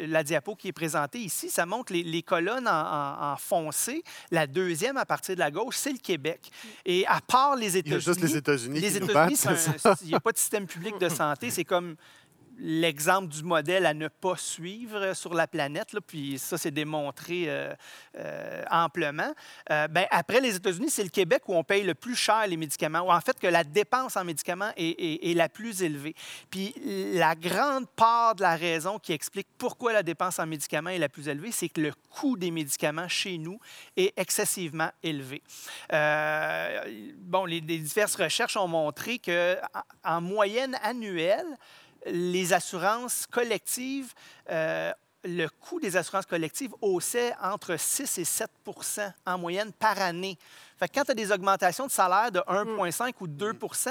la diapo qui est présentée ici, ça montre les, les colonnes en, en- en foncé. La deuxième, à partir de la gauche, c'est le Québec. Et à part les Il y a États-Unis... juste les États-Unis Les qui États-Unis, il n'y a pas de système public de santé. C'est comme l'exemple du modèle à ne pas suivre sur la planète, là, puis ça, c'est démontré euh, euh, amplement. Euh, ben, après les États-Unis, c'est le Québec où on paye le plus cher les médicaments, ou en fait que la dépense en médicaments est, est- la plus élevée. Puis la grande part de la raison qui explique pourquoi la dépense en médicaments est la plus élevée, c'est que le coût des médicaments chez nous est excessivement élevé. Euh, bon, les, les diverses recherches ont montré que en- en moyenne annuelle, les assurances collectives, euh, le coût des assurances collectives haussait entre 6 et 7 en moyenne par année. Fait que quand tu as des augmentations de salaire de 1,5 ou 2%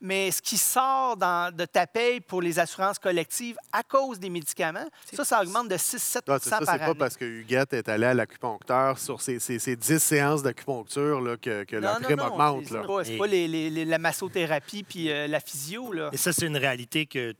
mais ce qui sort dans- de ta paye pour les assurances collectives à cause des médicaments, ça, ça augmente de 6-7 Ah, c'est ça, par c'est pas année. parce que Huguette est allé à l'acupuncteur sur ses, ses- ses 10 séances d'acupuncture là, que, que la Non, non, prime non, augmente. c'est pas, Et- pas les- les- les- la massothérapie puis euh, la physio. Là. Et ça, c'est une réalité que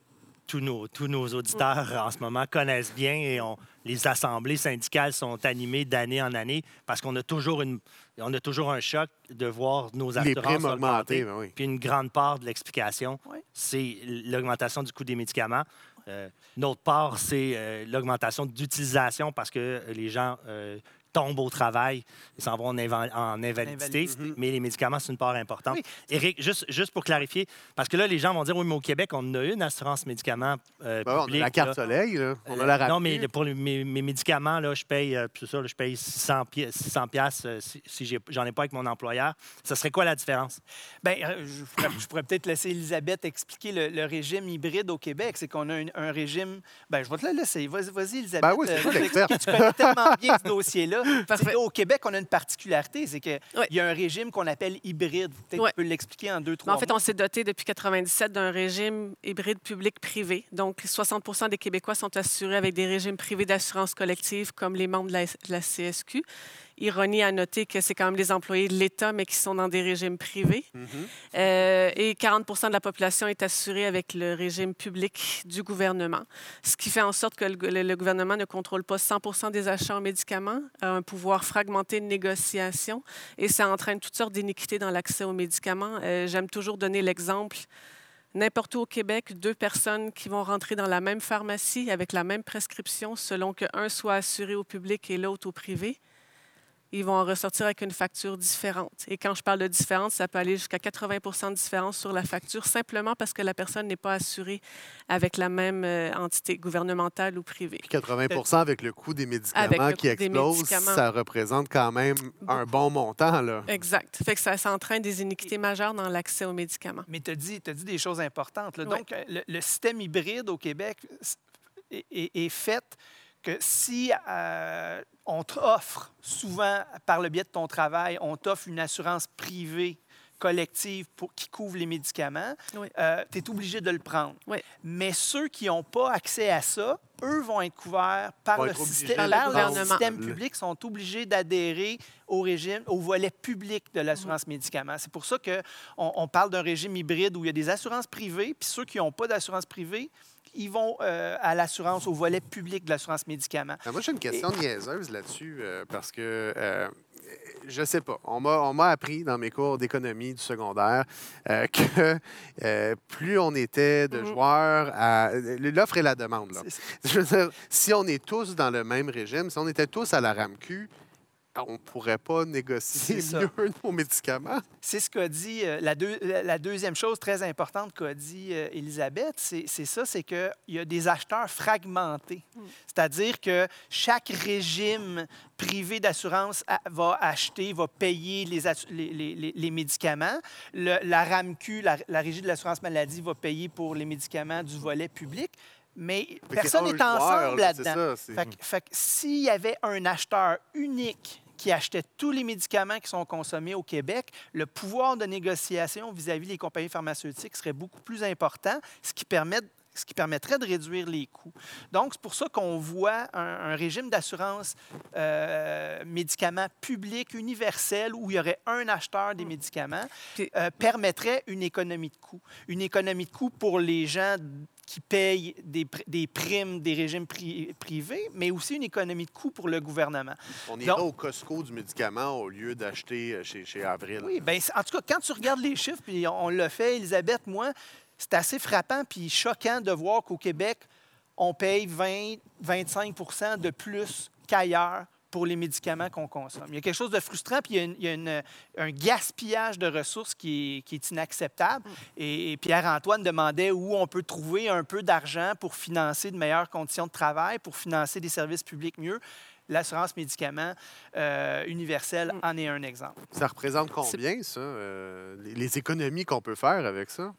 tous nos, tous nos auditeurs en ce moment connaissent bien et on- les assemblées syndicales sont animées d'année en année parce qu'on a toujours une on a toujours un choc de voir nos Les assurances augmenter, augmenter. ben oui. Puis une grande part de l'explication, Oui. c'est l'augmentation du coût des médicaments. Euh, une autre part, c'est euh, l'augmentation d'utilisation parce que les gens euh, tombent au travail, ils s'en vont en, inva- en invalidité, Invalidité. mais les médicaments, c'est une part importante. Oui. Éric, juste, juste pour clarifier, parce que là, les gens vont dire, oui, mais au Québec, on a une assurance médicaments euh, Ben, on a la carte là. soleil, là. on a Euh, la Non, RAMQ. mais pour les- mes, mes médicaments, là, je paye, euh, ça, là, je paye 600, pi- 600 piastres, euh, si, si j'ai- j'en ai pas avec mon employeur. Ça serait quoi la différence? Bien, je pourrais, peut-être laisser Elisabeth expliquer le, le régime hybride au Québec. C'est qu'on a un, un régime. Bien, je vais te la laisser. Vas-y, vas-y, Elisabeth. Ben oui, c'est Euh. Tu connais tellement bien ce dossier-là. Parfait. qu'au Québec, on a une particularité. C'est qu'il y a un régime qu'on appelle hybride. Peut-être tu peux l'expliquer en deux, Mais trois en fait, on s'est doté depuis 97 d'un régime hybride public-privé. Donc, 60% des Québécois sont assurés avec des régimes privés d'assurance collective comme les membres de la, de la CSQ. Ironie à noter que c'est quand même les employés de l'État, mais qui sont dans des régimes privés. Euh, et 40% de la population est assurée avec le régime public du gouvernement, ce qui fait en sorte que le, gouvernement ne contrôle pas 100 des achats en médicaments, a un pouvoir fragmenté de négociation, et ça entraîne toutes sortes d'iniquités dans l'accès aux médicaments. Euh, J'aime toujours donner l'exemple. N'importe où au Québec, deux personnes qui vont rentrer dans la même pharmacie avec la même prescription, selon qu'un soit assuré au public et l'autre au privé, ils vont en ressortir avec une facture différente. Et quand je parle de différence, ça peut aller jusqu'à 80 de différence sur la facture, simplement parce que la personne n'est pas assurée avec la même euh, entité gouvernementale ou privée. Puis 80 avec le coût des médicaments Avec le qui explose, ça représente quand même un bon montant. Là. Exact. Fait que ça, ça entraîne des iniquités majeures dans l'accès aux médicaments. Mais tu as dit, des choses importantes. là. Donc, euh, le, le système hybride au Québec s- est, est- est fait que si euh, on t'offre, souvent par le biais de ton travail, on t'offre une assurance privée collective pour, qui couvre les médicaments, Oui. tu es obligé de le prendre. Oui. Mais ceux qui n'ont pas accès à ça, eux vont être couverts par Vont le être système, par le système public, sont obligés d'adhérer au régime, au volet public de l'assurance médicaments. C'est pour ça qu'on on parle d'un régime hybride où il y a des assurances privées, puis ceux qui n'ont pas d'assurance privée, ils vont euh, à l'assurance, au volet public de l'assurance médicaments. Moi, j'ai une question niaiseuse là-dessus euh, parce que euh, je sais pas. On m'a, appris dans mes cours d'économie du secondaire euh, que plus on était de Mhm. joueurs à. L'offre et la demande. Là. C'est- Je veux dire, si on est tous dans le même régime, si on était tous à la RAMQ, on ne pourrait pas négocier mieux nos médicaments. C'est ce qu'a dit, euh, la, deux- la- la deuxième chose très importante qu'a dit euh, Elisabeth, c'est ça, c'est qu'il y a des acheteurs fragmentés. C'est-à-dire que chaque régime privé d'assurance va acheter, va payer les, assu- les- les- les- les médicaments. Le- la RAMQ, la, la Régie de l'assurance maladie, va payer pour les médicaments du volet public. Mais Fait que personne n'est ensemble là-dedans. ça, c'est- Fait, que- fait que s'il y avait un acheteur unique qui achetait tous les médicaments qui sont consommés au Québec, le pouvoir de négociation vis-à-vis des compagnies pharmaceutiques serait beaucoup plus important, ce qui, permet, ce qui permettrait de réduire les coûts. Donc, c'est pour ça qu'on voit un, un régime d'assurance euh, médicaments public, universel, où il y aurait un acheteur des médicaments, euh, permettrait une économie de coûts. Une économie de coûts pour les gens qui payent des, pr- des primes des régimes pri- privés, mais aussi une économie de coûts pour le gouvernement. On ira Donc- au Costco du médicament au lieu d'acheter euh, chez, chez Avril. Oui, c'est- en tout cas, quand tu regardes les chiffres, puis on, on l'a fait, Elisabeth, moi, c'est assez frappant puis choquant de voir qu'au Québec, on paye 20-25% de plus qu'ailleurs pour les médicaments qu'on consomme. Il y a quelque chose de frustrant, puis il y a, un gaspillage de ressources qui est, inacceptable. Et, Pierre-Antoine demandait où on peut trouver un peu d'argent pour financer de meilleures conditions de travail, pour financer des services publics mieux. L'assurance médicaments euh, universelle mm. en est un exemple. Ça représente combien, ça, euh, les économies qu'on peut faire avec ça?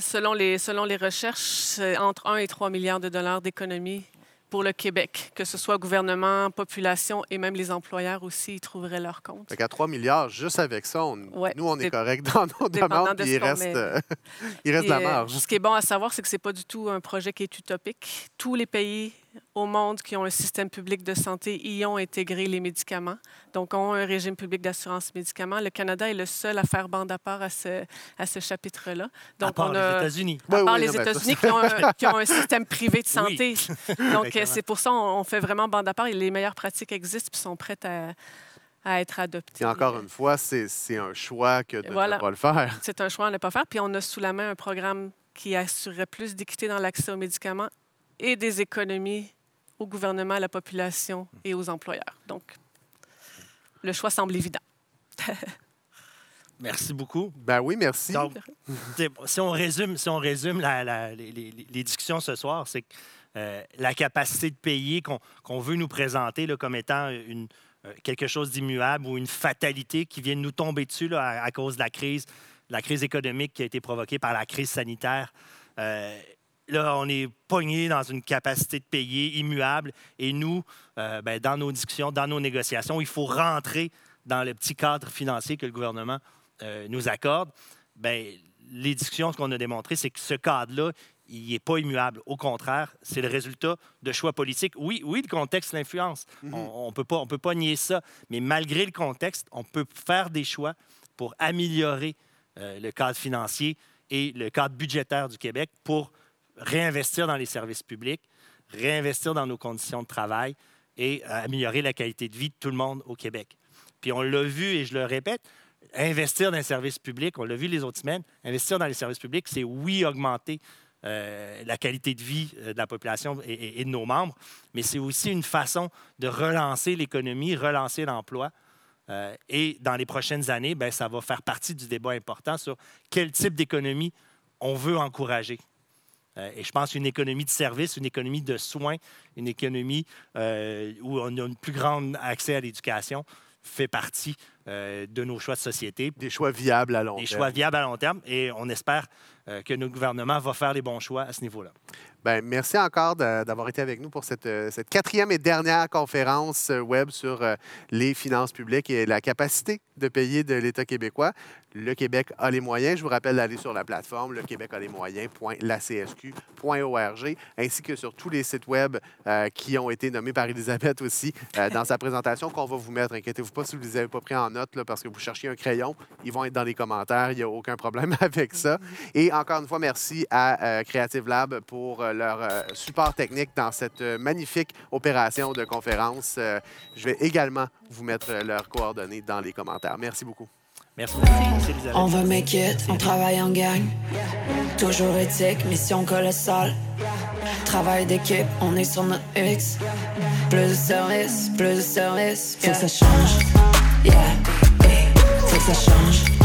Selon les, selon les recherches, c'est entre 1 et 3 milliards de dollars d'économies pour le Québec, que ce soit gouvernement, population et même les employeurs aussi, ils trouveraient leur compte. Fait qu'à 3 milliards, juste avec ça, nous, on est correct dans nos demandes, puis il reste, euh, il reste la marge. Ce qui est bon à savoir, c'est que ce n'est pas du tout un projet qui est utopique. Tous les pays au monde qui ont un système public de santé y ont intégré les médicaments, donc ont un régime public d'assurance médicaments. Le Canada est le seul à faire bande à part à ce, à ce chapitre-là. Donc, à part on a, les États-Unis. À part les États-Unis qui, ont un système privé de santé. Donc, c'est pour ça qu'on fait vraiment bande à part et les meilleures pratiques existent et sont prêtes à, à être adoptées. Et encore une fois, c'est un choix que de ne pas le faire. C'est un choix à ne pas faire. Puis on a sous la main un programme qui assurerait plus d'équité dans l'accès aux médicaments et des économies au gouvernement, à la population et aux employeurs. Donc, le choix semble évident. Merci beaucoup. Ben oui, merci. Donc, si on résume, si on résume les, discussions ce soir, c'est que euh, la capacité de payer qu'on veut nous présenter là, comme étant une, euh, quelque chose d'immuable ou une fatalité qui vient de nous tomber dessus là, à, cause de la crise, la crise économique qui a été provoquée par la crise sanitaire. Euh, là, on est pogné dans une capacité de payer immuable. Et nous, euh, ben, dans nos discussions, dans nos négociations, il faut rentrer dans le petit cadre financier que le gouvernement euh, nous accorde. Ben, les discussions, ce qu'on a démontré, c'est que ce cadre-là, il n'est pas immuable. Au contraire, c'est le résultat de choix politiques. Oui, oui, le contexte l'influence. Mm-hmm. On ne peut, pas, on peut pas nier ça. Mais malgré le contexte, on peut faire des choix pour améliorer euh, le cadre financier et le cadre budgétaire du Québec pour réinvestir dans les services publics, réinvestir dans nos conditions de travail et euh, améliorer la qualité de vie de tout le monde au Québec. Puis on l'a vu, et je le répète, investir dans les services publics, on l'a vu les autres semaines, investir dans les services publics, c'est oui augmenter euh, la qualité de vie euh, de la population et, de nos membres, mais c'est aussi une façon de relancer l'économie, relancer l'emploi. et dans les prochaines années, ben, ça va faire partie du débat important sur quel type d'économie on veut encourager. Euh, et je pense une économie de services, une économie de soins, une économie euh, où on a un plus grand accès à l'éducation fait partie euh, de nos choix de société. Des choix viables à long terme. Des choix viables à long terme. Et on espère que notre gouvernement va faire les bons choix à ce niveau-là. Bien, merci encore d'avoir été avec nous pour cette, cette, quatrième et dernière conférence web sur les finances publiques et la capacité de payer de l'État québécois. Le Québec a les moyens. Je vous rappelle d'aller sur la plateforme le Québec a les moyens.lacsq.org, ainsi que sur tous les sites web euh, qui ont été nommés par Elisabeth aussi euh, dans sa présentation qu'on va vous mettre. Inquiétez-vous pas si vous ne les avez pas pris en note là, parce que vous cherchiez un crayon. Ils vont être dans les commentaires. Il n'y a aucun problème avec ça. Et encore une fois, merci à euh, Creative Lab pour leur support technique dans cette magnifique opération de conférence. je vais également vous mettre leurs coordonnées dans les commentaires. Merci beaucoup. Merci beaucoup. On va make it, on travaille en gang. Toujours éthique, mission colossale. Travail d'équipe, on est sur notre X. Plus de service, plus de service. Faut que ça change, yeah, et faut que ça change.